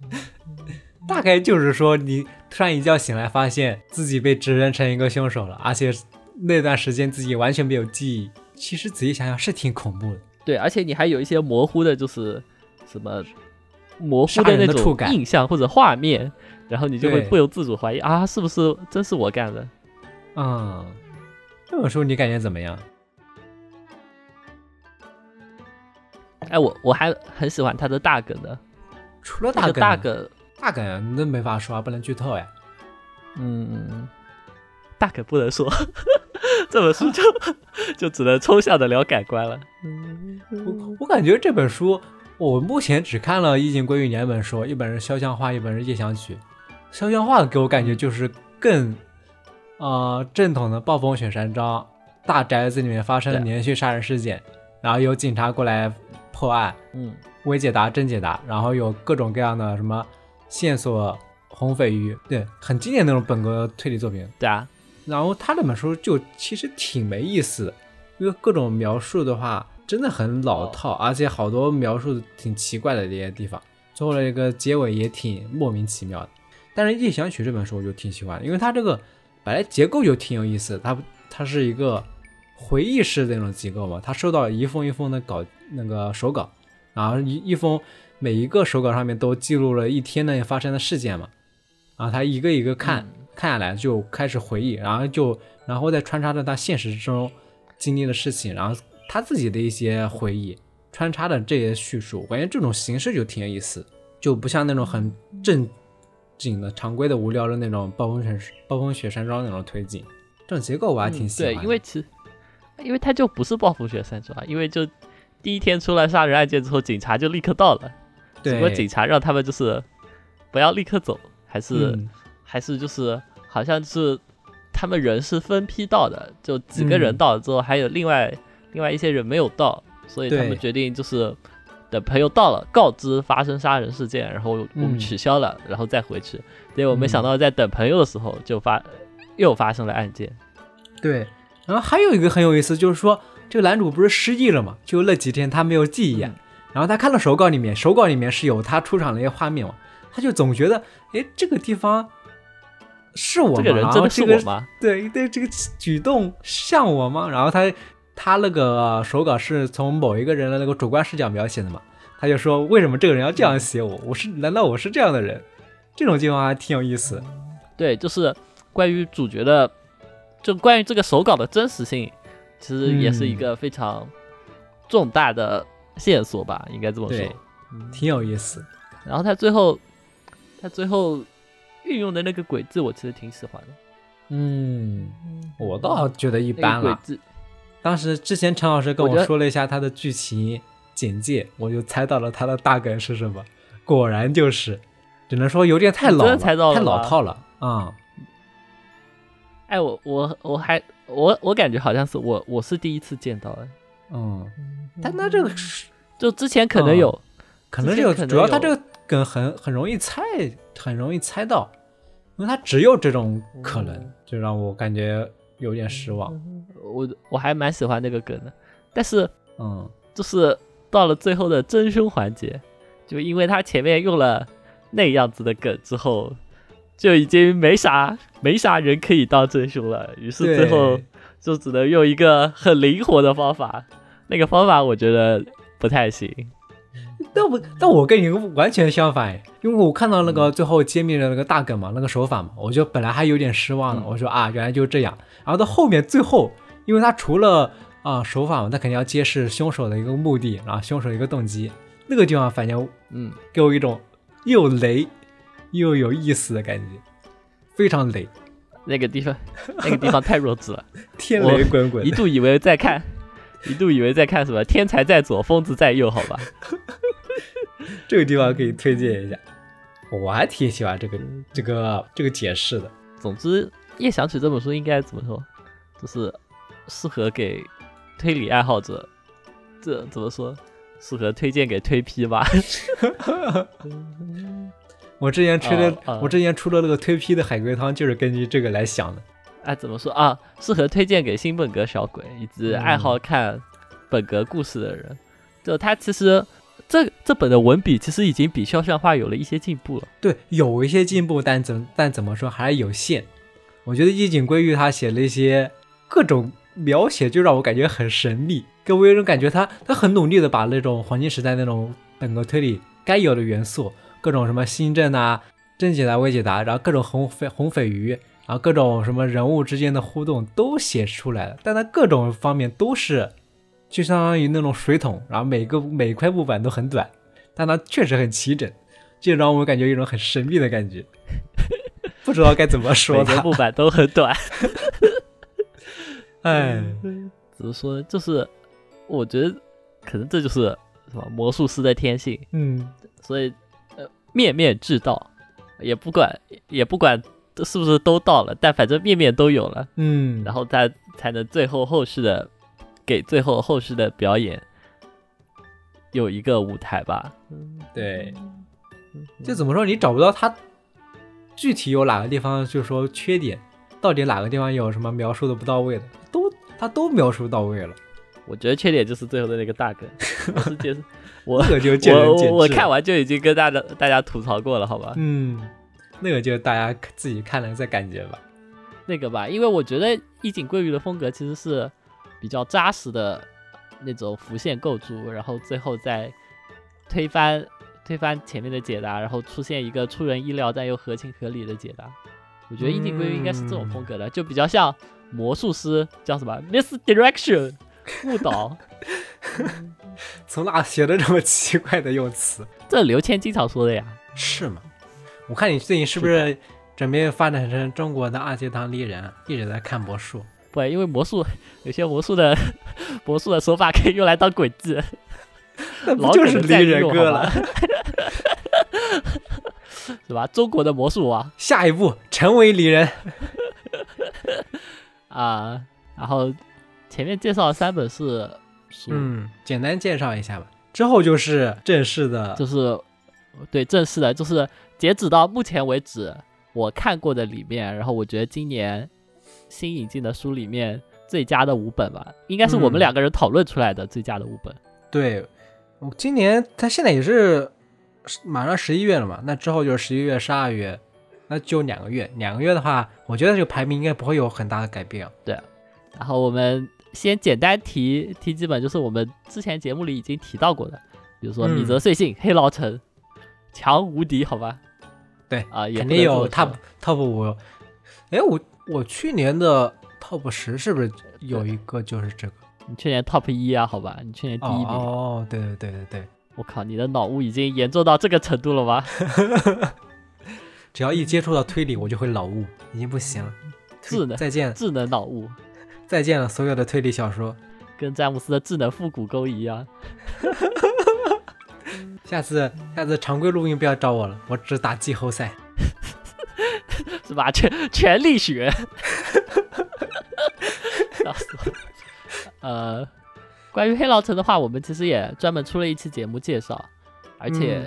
大概就是说，你突然一觉醒来，发现自己被指认成一个凶手了，而且那段时间自己完全没有记忆。其实仔细想想，是挺恐怖的。对，而且你还有一些模糊的，就是什么模糊的那种印象或者画面，然后你就会不由自主怀疑啊，是不是真是我干的？嗯，这本书你感觉怎么样？哎，我我还很喜欢他的大梗的，除了大梗，大梗，大梗那没法说，不能剧透哎。嗯，大梗不能说，这本书就 就只能抽象的聊感官了。我我感觉这本书，我目前只看了《意境归于》两本书，一本是肖像画，一本是夜想曲。肖像画给我感觉就是更啊正统的暴风雪山庄大宅子里面发生的连续杀人事件，然后有警察过来。破案，嗯，微解答、真解答，然后有各种各样的什么线索、红鲱鱼，对，很经典那种本格推理作品。对啊，然后他那本书就其实挺没意思，因为各种描述的话真的很老套，而且好多描述挺奇怪的这些地方，最后的一个结尾也挺莫名其妙的。但是《夜想曲》这本书我就挺喜欢，因为它这个本来结构就挺有意思，它它是一个回忆式的那种结构嘛，他收到一封一封的稿。那个手稿，然后一一封每一个手稿上面都记录了一天内发生的事件嘛，然后他一个一个看看下来就开始回忆，然后就然后再穿插着他现实中经历的事情，然后他自己的一些回忆穿插的这些叙述，我感觉这种形式就挺有意思，就不像那种很正经的常规的无聊的那种暴风雪暴风雪山庄那种推进，这种结构我还挺喜欢。对，因为其实因为他就不是暴风雪山庄，因为就。第一天出来杀人案件之后，警察就立刻到了。对，不过警察让他们就是不要立刻走，还是还是就是好像是他们人是分批到的，就几个人到了之后，还有另外另外一些人没有到，所以他们决定就是等朋友到了，告知发生杀人事件，然后我们取消了，然后再回去。结果没想到在等朋友的时候就发又发生了案件。对，然后还有一个很有意思，就是说。这个男主不是失忆了嘛？就那几天他没有记忆，然后他看到手稿里面，手稿里面是有他出场的一些画面嘛，他就总觉得，哎，这个地方是我吗？这个人真的是我吗？对对，这个举动像我吗？然后他他那个手稿是从某一个人的那个主观视角描写的嘛，他就说为什么这个人要这样写我？我是难道我是这样的人？这种地方还挺有意思。对，就是关于主角的，就关于这个手稿的真实性。其实也是一个非常重大的线索吧，应该这么说，挺有意思。然后他最后，他最后运用的那个轨迹，我其实挺喜欢的。嗯，我倒觉得一般了。当时之前陈老师跟我说了一下他的剧情简介，我就猜到了他的大概是什么。果然就是，只能说有点太老了，太老套了啊。哎，我我我还我我感觉好像是我我是第一次见到的，嗯，但他这个是就之前可能有，可能这个可能有主要他这个梗很很容易猜，很容易猜到，因为他只有这种可能，就让我感觉有点失望。我我还蛮喜欢那个梗的，但是嗯，就是到了最后的真凶环节，就因为他前面用了那样子的梗之后，就已经没啥没啥人可以当真凶了，于是最后就只能用一个很灵活的方法，那个方法我觉得不太行。但我但我跟你完全相反，因为我看到那个最后揭秘的那个大梗嘛，那个手法嘛，我就本来还有点失望了，嗯我说啊，原来就这样。然后到后面最后，因为他除了啊手法嘛，他肯定要揭示凶手的一个目的，然后凶手一个动机，那个地方反正嗯，给我一种又雷又有意思的感觉，非常雷，那个地方 那个地方太弱智了，天雷滚滚一。度以为在看。一度以为在看什么天才在左，疯子在右，好吧？这个地方可以推荐一下，我还挺喜欢这个这个这个解释的。总之，《夜想曲》这本书应该怎么说，就是适合给推理爱好者，这怎么说？适合推荐给推批吧。我之前吹的，哦哦我之前出的那个推批的海龟汤就是根据这个来想的。哎，怎么说啊？适合推荐给新本格小鬼以及嗯爱好看本格故事的人。就他其实这这本的文笔其实已经比肖像画有了一些进步了。对，有一些进步，但怎但怎么说还是有限。我觉得伊井归玉他写了一些各种描写，就让我感觉很神秘，给我有一种感觉他他很努力的把那种黄金时代那种本格推理该有的元素，各种什么新政啊、真解答、伪解答，然后各种红匪红匪鱼，然后各种什么人物之间的互动都写出来了，但它各种方面都是就相当于那种水桶，然后每个每块木板都很短，但它确实很齐整。就让我感觉有一种很神秘的感觉，不知道该怎么说它。每个木板都很短。哎，怎么说呢？就是我觉得可能这就是什么魔术师的天性。嗯，所以呃面面俱到，也不管也不管是不是都到了，但反正面面都有了，嗯，然后他才能最后后续的给最后后续的表演有一个舞台吧。对，就怎么说，你找不到他具体有哪个地方，就是说缺点，到底哪个地方有什么描述的不到位的，都他都描述到位了，我觉得缺点就是最后的那个大梗 我那个就见仁我见智。我我看，完就已经跟大家大家吐槽过了，好吧？嗯，那个就大家自己看了再感觉吧。那个吧，因为我觉得一井贵裕的风格其实是比较扎实的那种浮现构筑，然后最后再推翻推翻前面的解答，然后出现一个出人意料但又合情合理的解答。我觉得一井贵裕应该是这种风格的，就比较像魔术师叫什么 misdirection 误导，从哪学的这么奇怪的用词？这刘谦经常说的呀。是吗？我看你最近是不是准备发展成中国的二阶堂丽人，一直在看魔术？不，因为魔术有些魔术的魔术的手法可以用来当诡计，那不老就是梗的再离人哥了？是吧？中国的魔术王下一步成为离人。啊，然后前面介绍的三本是书，嗯，简单介绍一下吧。之后就是正式的，就是对正式的，就是截止到目前为止我看过的里面，然后我觉得今年新引进的书里面最佳的五本吧，应该是我们嗯两个人讨论出来的最佳的五本。对，我今年他现在也是马上十一月了嘛，那之后就是十一月、十二月，那就两个月。两个月的话，我觉得这个排名应该不会有很大的改变。对然后我们先简单提提几本，就是我们之前节目里已经提到过的，比如说《嗯米泽碎信》黑牢城》强无敌，好吧？对啊，也肯定有 top top 五。哎，我我去年的 top 十是不是有一个就是这个？你去年 top 一啊，好吧？你去年第一名，哦，对对对对对，我靠，你的脑雾已经严重到这个程度了吗？只要一接触到推理，我就会脑雾，已经不行了。智能再见，智能脑雾，再见了，所有的推理小说。跟詹姆斯的智能复古沟一样。下次下次常规录音不要找我了，我只打季后赛。是吧？全全力学，笑死我了。呃，关于黑牢城的话，我们其实也专门出了一期节目介绍，而且，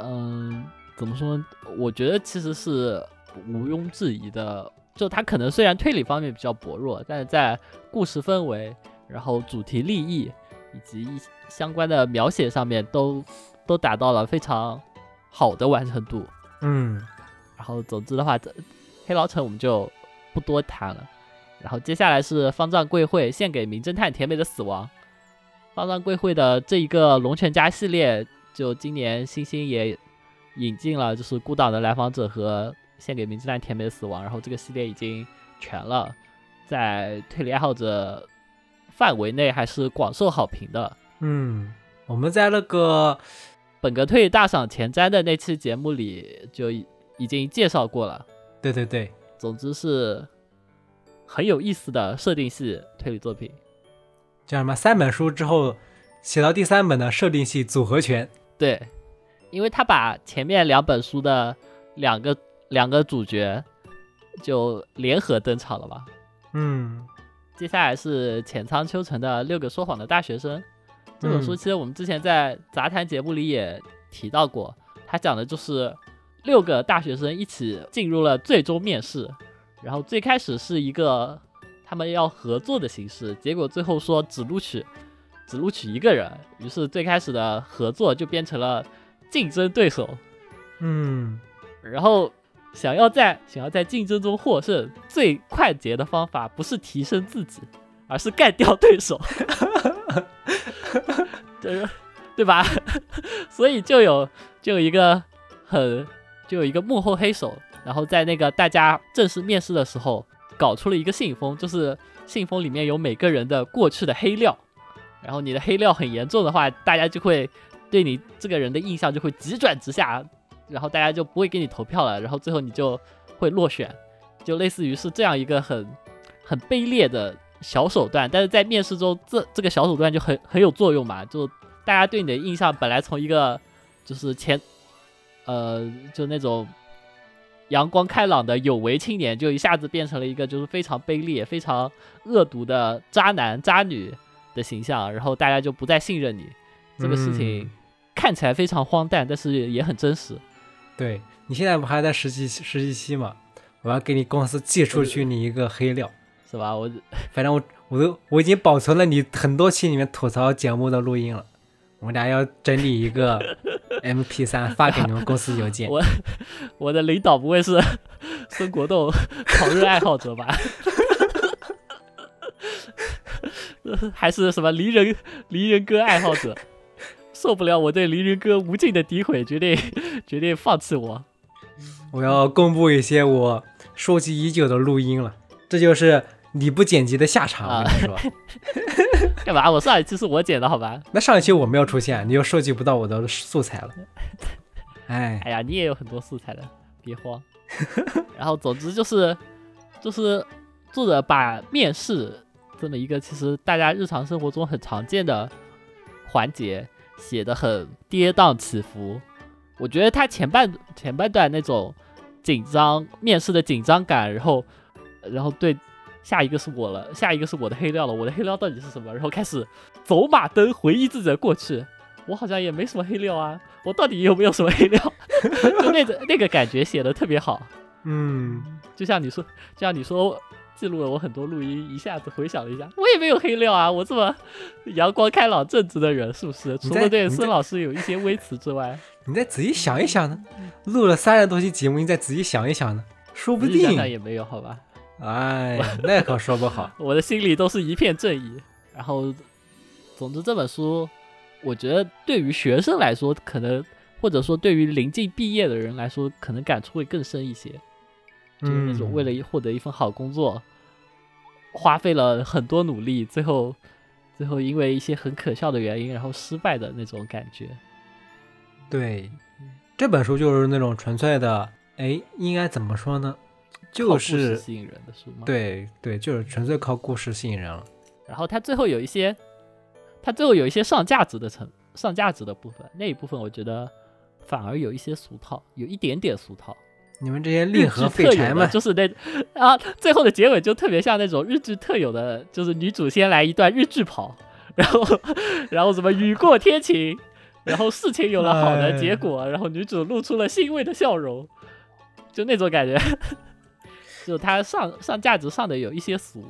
嗯、怎么说呢？我觉得其实是毋庸置疑的。就它可能虽然推理方面比较薄弱，但是在故事氛围、然后主题立意以及一相关的描写上面都都达到了非常好的完成度。嗯，然后总之的话，这黑牢城我们就不多谈了。然后接下来是方丈贵会献给名侦探甜美的死亡。方丈贵会的这一个龙泉家系列，就今年星星也引进了，就是孤岛的来访者和献给名侦探甜美的死亡。然后这个系列已经全了，在推理爱好者范围内还是广受好评的。嗯，我们在那个本格推理大赏前瞻的那期节目里就已已经介绍过了。对对对，总之是很有意思的设定系推理作品。叫什么？三本书之后写到第三本的设定系组合拳。对，因为他把前面两本书的两个两个主角就联合登场了吧。嗯。接下来是浅仓秋成的《六个说谎的大学生》这本书，嗯。其实我们之前在杂谈节目里也提到过，它讲的就是六个大学生一起进入了最终面试，然后最开始是一个他们要合作的形式，结果最后说只录取只录取一个人，于是最开始的合作就变成了竞争对手，嗯。然后想要在想要在竞争中获胜，最快捷的方法不是提升自己，而是干掉对手，对对吧？所以就有就有一个很就有一个幕后黑手，然后在那个大家正式面试的时候，搞出了一个信封，就是信封里面有每个人的过去的黑料，然后你的黑料很严重的话，大家就会对你这个人的印象就会急转直下，然后大家就不会给你投票了，然后最后你就会落选，就类似于是这样一个很很卑劣的小手段，但是在面试中这这个小手段就很很有作用嘛，就大家对你的印象本来从一个就是前呃就那种阳光开朗的有为青年，就一下子变成了一个就是非常卑劣、非常恶毒的渣男渣女的形象，然后大家就不再信任你。这个事情嗯看起来非常荒诞，但是也很真实。对你现在不还在实习实习期吗？我要给你公司寄出去你一个黑料，是吧？我反正我我都我已经保存了你很多期里面吐槽节目的录音了，我们俩要整理一个 MP 三发给你们公司邮件。我我的领导不会是 孙国栋狂热爱好者吧？还是什么离人离人歌爱好者？受不了我对离人歌无尽的诋毁，决定决定放弃我。我要公布一些我收集已久的录音了，这就是你不剪辑的下场。我跟你说，干嘛？我上一期是我剪的，好吧？那上一期我没有出现，你又收集不到我的素材了。哎，哎呀，你也有很多素材的，别慌。然后总之就是就是作者把面试这么一个其实大家日常生活中很常见的环节写得很跌宕起伏。我觉得他前半前半段那种紧张面试的紧张感，然后然后对下一个是我了，下一个是我的黑料了，我的黑料到底是什么？然后开始走马灯回忆自己的过去，我好像也没什么黑料啊，我到底有没有什么黑料？就那个那个感觉写的特别好，嗯，就像你说，就像你说。记录了我很多录音，一下子回想了一下，我也没有黑料啊，我这么 阳光开朗正直的人，是不是？除了对孙老师有一些微词之外，你再仔细想一想呢，录了三十多期节目，你再仔细想一想呢，说不定，想也没有，好吧？哎，那可说不好。我的心里都是一片正义。然后，总之这本书，我觉得对于学生来说，可能或者说对于临近毕业的人来说，可能感触会更深一些。就是那种为了一获得一份好工作，花费了很多努力，最后最后因为一些很可笑的原因，然后失败的那种感觉。对，这本书就是那种纯粹的，哎，应该怎么说呢？就是吸引人的书吗。。对对，就是纯粹靠故事吸引人了。然后它最后有一些，它最后有一些上价值的成上价值的部分，那一部分我觉得反而有一些俗套，有一点点俗套。你们这些令和废柴们，就是那啊，最后的结尾就特别像那种日剧特有的，就是女主先来一段日剧跑，然后 然后什么雨过天晴，然后事情有了好的结果，然后女主露出了欣慰的笑容，就那种感觉，就它上上价值上的有一些俗，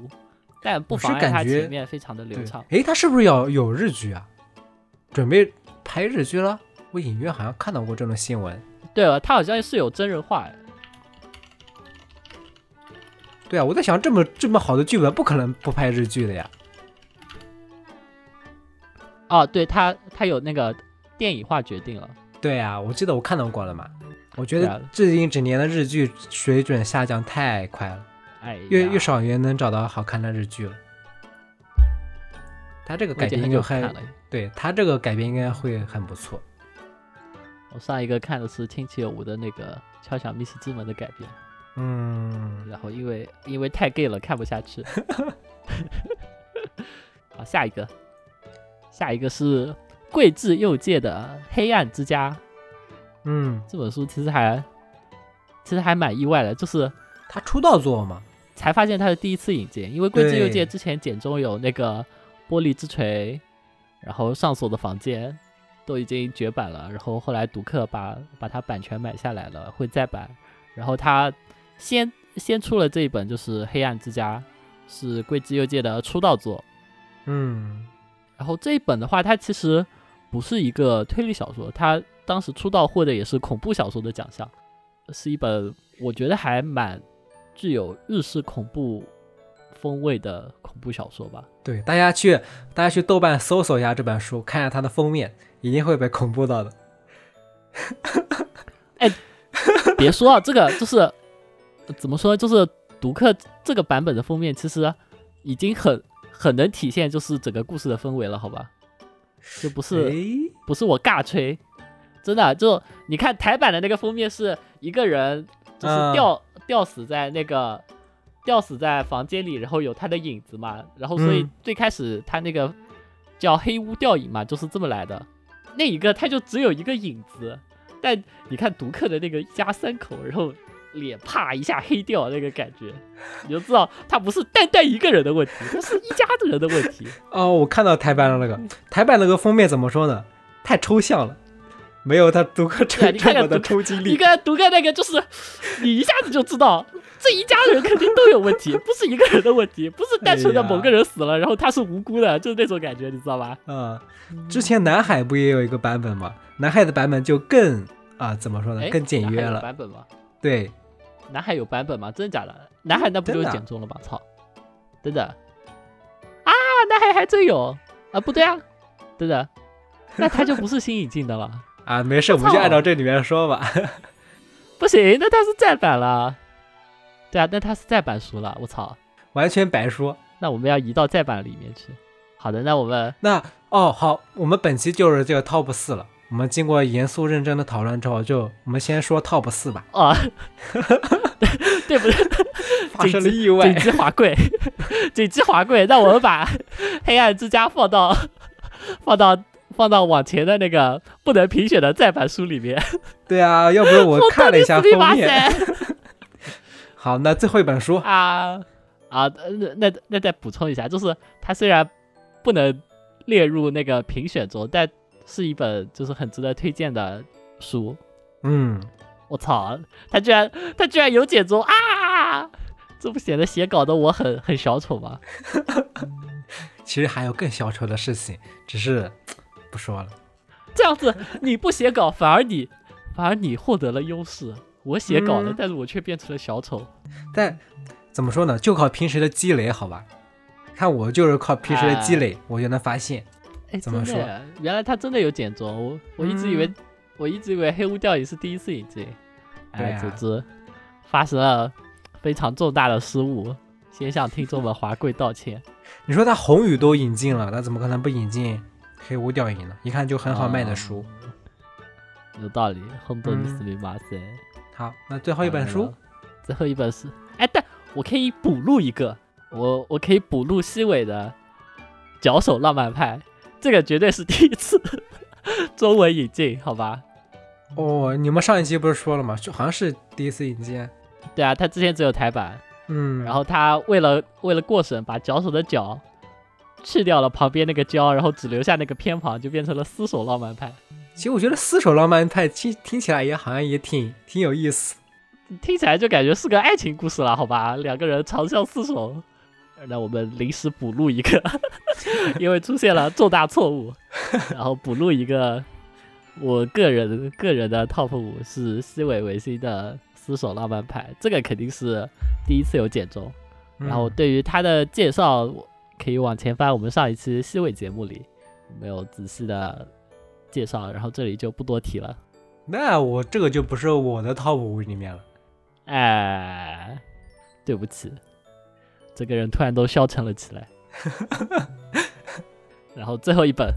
但不妨碍它前面非常的流畅。哎，它是不是要有日剧啊？准备拍日剧了？我隐约好像看到过这种新闻。对了，他好像是有真人化。对啊，我在想，这么这么好的剧本，不可能不拍日剧的呀。哦，对他，他有那个电影化决定了。对啊，我记得我看到过了嘛。我觉得最近几年的日剧水准下降太快了，哎，越越少人能找到好看的日剧了。他这个改编就很，对他这个改编应该会很不错。我上一个看的是听其有无的那个《敲响密室之门》的改编，嗯，然后因为因为太 gay 了看不下去。好，下一个，下一个是桂智佑介的《黑暗之家》。嗯，这本书其实还其实还蛮意外的，就是他出道作嘛？才发现他是第一次引进，因为桂智佑介之前简中有那个《玻璃之锤》，然后《上锁的房间》。都已经绝版了，然后后来读客把把它版权买下来了，会再版。然后他先先出了这一本，就是《黑暗之家》，是桂枝佑介的出道作。嗯，然后这一本的话，它其实不是一个推理小说，它当时出道获得也是恐怖小说的奖项，是一本我觉得还蛮具有日式恐怖风味的恐怖小说吧。对，大家去大家去豆瓣搜索一下这本书，看一下它的封面。一定会被恐怖到的。哎，别说啊，这个就是怎么说，就是读客这个版本的封面，其实已经很很能体现就是整个故事的氛围了，好吧？就不是不是我尬吹，真的就你看台版的那个封面是一个人就是吊吊死在那个吊死在房间里，然后有他的影子嘛，然后所以最开始他那个叫黑屋吊影嘛，就是这么来的。那一个他就只有一个影子，但你看独克的那个一家三口，然后脸啪一下黑掉那个感觉，你就知道他不是单单一个人的问题，他是一家子人的问题。哦，我看到台版的那个台版那个封面怎么说呢？太抽象了，没有他读个这么的冲击力。你看读个那个就是你一下子就知道。这一家人肯定都有问题，不是一个人的问题，不是单纯的某个人死了，然后他是无辜的，就是那种感觉，你知道吧？嗯，之前南海不也有一个版本吗？南海的版本就更啊，怎么说呢？更简约了。版本吗？对，南海有版本吗？真的假的？南海那不就是简中了吗？操！真的啊，南海还真有啊？不对啊，真的，那他就不是新引进的了啊？没事，我们就按照这里面说吧。不行，那他是再版了。对啊，那他是再版书了，我操，完全白书。那我们要移到再版里面去。好的，那我们那哦好，我们本期就是这个 top 四了。我们经过严肃认真的讨论之后，就我们先说 top 四吧。啊，对 不对？发生了意外，紧急滑跪，紧急滑跪。那我们把黑暗之家放到放到放到往前的那个不能评选的再版书里面。对啊，要不然我看了一下封面。好，那最后一本书啊啊，那那那再补充一下，就是它虽然不能列入那个评选中，但是一本就是很值得推荐的书。嗯，我操，他居然他居然有解中啊！这不显得写稿的我很很小丑吗？其实还有更小丑的事情，只是不说了。这样子你不写稿，反而你反而你获得了优势。我写稿了，但是我却变成了小丑。但怎么说呢？就靠平时的积累，好吧？看我就是靠平时的积累，我就能发现。哎，怎么说？原来他真的有简装，我我一直以为，我一直以为黑屋吊影是第一次引进。哎，组织发生了非常重大的失误，先向听众们华贵道歉。你说他红雨都引进了，他怎么可能不引进黑屋吊影了？一看就很好卖的书。有道理，很多你是没马赛。好，那最后一本书，最后一本书，哎，但我可以补录一个，我我可以补录西尾的《脚手浪漫派》，这个绝对是第一次中文引进，好吧？哦，你们上一期不是说了吗？就好像是第一次引进。对啊，他之前只有台版，嗯，然后他为了为了过审，把脚手的脚去掉了旁边那个胶，然后只留下那个偏旁，就变成了厮守浪漫派。其实我觉得厮守浪漫派听听起来也好像也挺挺有意思。听起来就感觉是个爱情故事了，好吧？两个人长相厮守。那我们临时补录一个，因为出现了重大错误，然后补录一个。我个人个人的 top 五是西尾维新的厮守浪漫派，这个肯定是第一次有剪中。然后对于他的介绍，可以往前翻，我们上一期西尾节目里没有仔细的介绍，然后这里就不多提了。那我这个就不是我的 top 五里面了。哎，对不起，这个人突然都消沉了起来。然后最后一本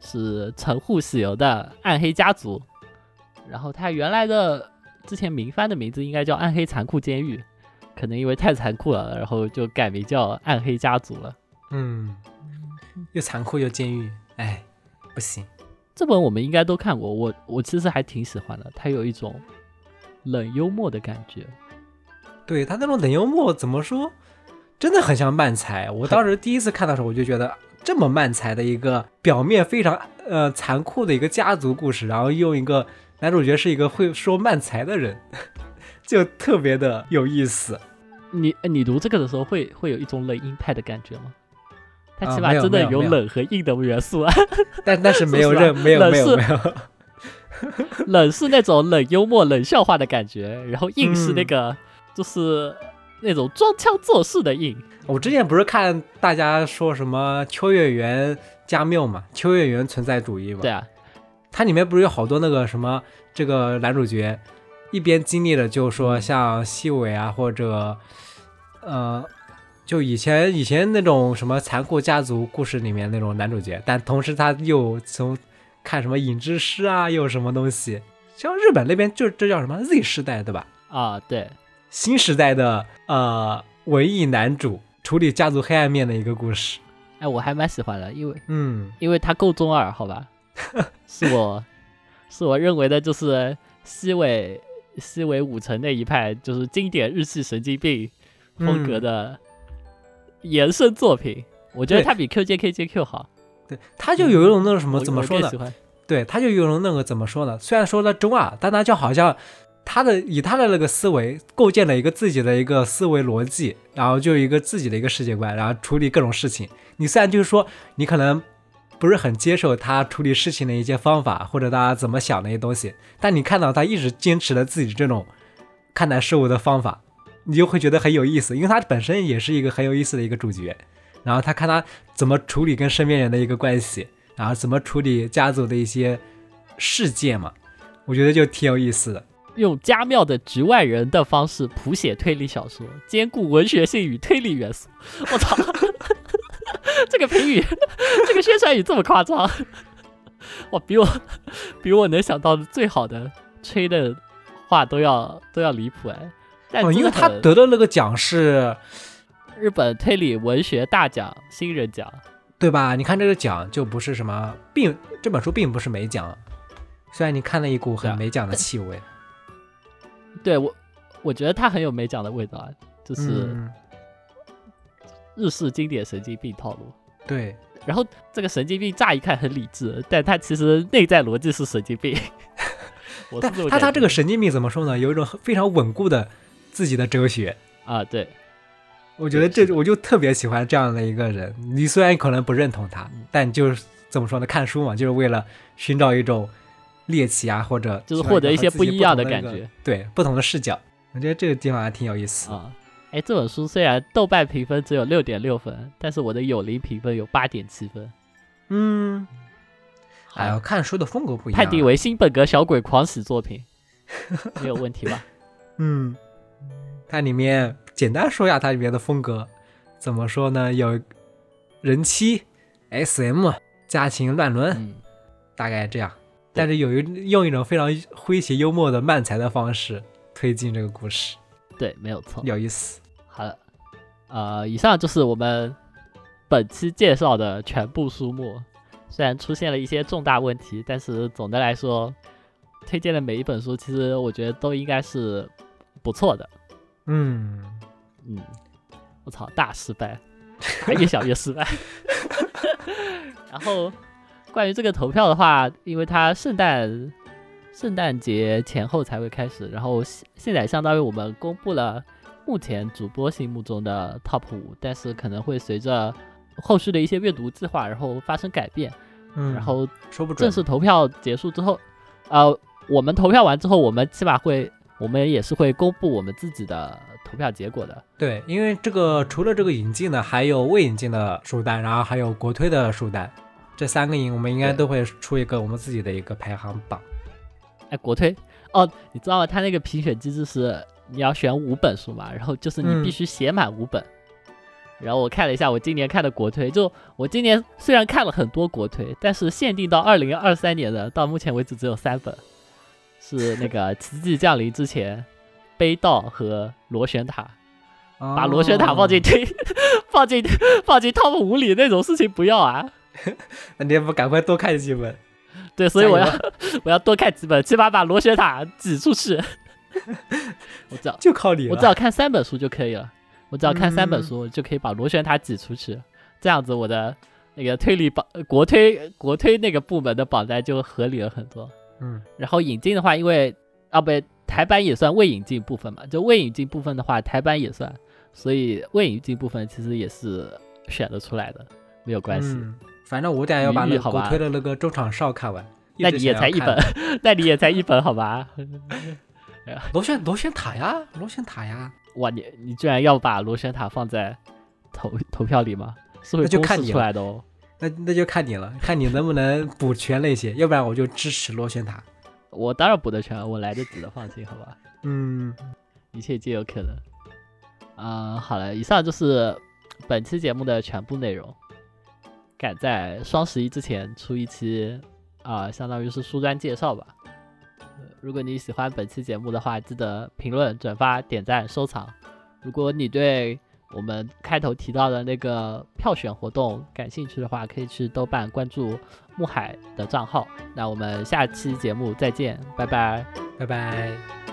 是城户喜由的《暗黑家族》，然后他原来的之前名番的名字应该叫《暗黑残酷监狱》，可能因为太残酷了，然后就改名叫《暗黑家族》了。嗯，又残酷又监狱，哎，不行。这本我们应该都看过，我我其实还挺喜欢的，它有一种冷幽默的感觉。对他那种冷幽默怎么说，真的很像漫才。我当时第一次看的时候，我就觉得这么漫才的一个表面非常呃残酷的一个家族故事，然后用一个男主角是一个会说漫才的人，就特别的有意思。你你读这个的时候会会有一种冷硬派的感觉吗？它起码真的有冷和硬的元素啊。但但是没有任没有没有没有，冷是那种冷幽默、冷笑话的感觉，然后硬是那嗯个、就是那种装腔作势的硬。我之前不是看大家说什么秋叶原加缪嘛，秋叶原存在主义嘛，对啊，它里面不是有好多那个什么这个男主角一边经历了，就是说像西尾啊，或者呃，就以前以前那种什么残酷家族故事里面那种男主角，但同时他又从看什么影之诗啊，又什么东西，像日本那边就这叫什么 Z 时代对吧？啊，对，新时代的呃文艺男主处理家族黑暗面的一个故事。哎，我还蛮喜欢的，因为嗯，因为他够中二，好吧？是我是我认为的，就是西尾西尾武城那一派，就是经典日系神经病风格的延伸作品。我觉得对它比 QJKJQ 好。对，他就有一种那种什么我怎么说呢对，他就有种那个怎么说呢？虽然说的中二，但他就好像他的以他的那个思维构建了一个自己的一个思维逻辑，然后就有一个自己的一个世界观，然后处理各种事情。你虽然就是说你可能不是很接受他处理事情的一些方法，或者他怎么想的一些东西，但你看到他一直坚持了自己这种看待事物的方法，你就会觉得很有意思，因为他本身也是一个很有意思的一个主角。然后他看他怎么处理跟身边人的一个关系，然后怎么处理家族的一些事件嘛，我觉得就挺有意思的。用加妙的局外人的方式谱写推理小说，兼顾文学性与推理元素。我操，这个评语，这个宣传语这么夸张，哇，比我比我能想到的最好的吹的话都要都要离谱哎！但哦，因为他得的那个奖是，日本推理文学大奖新人奖，对吧？你看这个奖就不是什么，并这本书并不是美奖，虽然你看了一股很美奖的气味，对我我觉得他很有美奖的味道啊，就是嗯，日式经典神经病套路。对，然后这个神经病乍一看很理智，但他其实内在逻辑是神经病。但他他这个神经病怎么说呢？有一种非常稳固的自己的哲学。啊，对，我觉得这我就特别喜欢这样的一个人。你虽然可能不认同他，但就是怎么说呢？看书嘛，就是为了寻找一种猎奇啊，或者就是获得一些不一样的感觉对不同的视角。我觉得这个地方还挺有意思。啊。哎，这本书虽然豆瓣评分只有六点六分，但是我的友邻评分有八点七分。嗯，哎好呦，看书的风格不一样、啊。判定为新本格小鬼狂喜作品，没有问题吧？嗯，它里面简单说一下它里面的风格，怎么说呢？有人妻、SM、家庭乱伦，嗯，大概这样。但是有一用一种非常诙谐幽默的漫才的方式推进这个故事，对，没有错。有意思。好了，呃，以上就是我们本期介绍的全部书目。虽然出现了一些重大问题，但是总的来说，推荐的每一本书，其实我觉得都应该是不错的。嗯，嗯，我操，大失败，越想越失败。然后关于这个投票的话，因为它圣诞圣诞节前后才会开始，然后现现在相当于我们公布了目前主播心目中的 top 五，但是可能会随着后续的一些阅读计划，然后发生改变。嗯然后说不准正式投票结束之后，呃，我们投票完之后，我们起码会，我们也是会公布我们自己的投票结果的。对，因为这个除了这个引进的，还有未引进的书单，然后还有国推的书单，这三个营我们应该都会出一个我们自己的一个排行榜。哎，国推哦，你知道吗？它那个评选机制是你要选五本书嘛，然后就是你嗯必须写满五本。然后我看了一下，我今年看的国推，就我今年虽然看了很多国推，但是限定到二零二三年的，到目前为止只有三本，是那个《奇迹降临》之前，《悲道》和《螺旋塔》。把螺旋塔放进哦，推，放进放进 top 五里那种事情不要啊！那你也不赶快多看几本？对，所以我要 我要多看几本，起码把螺旋塔挤出去。我只要就靠你了。我只要看三本书就可以了，我只要看三本嗯书就可以把螺旋塔挤出去，这样子我的那个推理榜呃国推国推那个部门的榜单就合理了很多。嗯然后引进的话，因为啊不台版也算未引进部分嘛，就未引进部分的话，台版也算，所以未引进部分其实也是选得出来的，没有关系。嗯，反正我等下要把那个鱼好吧国推的那个中场哨看完。那你也才一本，那你也才一本好吧？螺旋螺旋塔呀，螺旋塔呀，哇，你你居然要把螺旋塔放在投投票里吗？是就公示看你出来的哦。那那就看你了，看你能不能补全那些，要不然我就支持螺旋塔。我当然补得全，我来得及的，放心好吧？嗯，一切皆有可能。啊、好了，以上就是本期节目的全部内容。赶在双十一之前出一期啊、相当于是书单介绍吧。如果你喜欢本期节目的话，记得评论、转发、点赞、收藏。如果你对我们开头提到的那个票选活动感兴趣的话，可以去豆瓣关注木海的账号。那我们下期节目再见，拜拜。拜拜。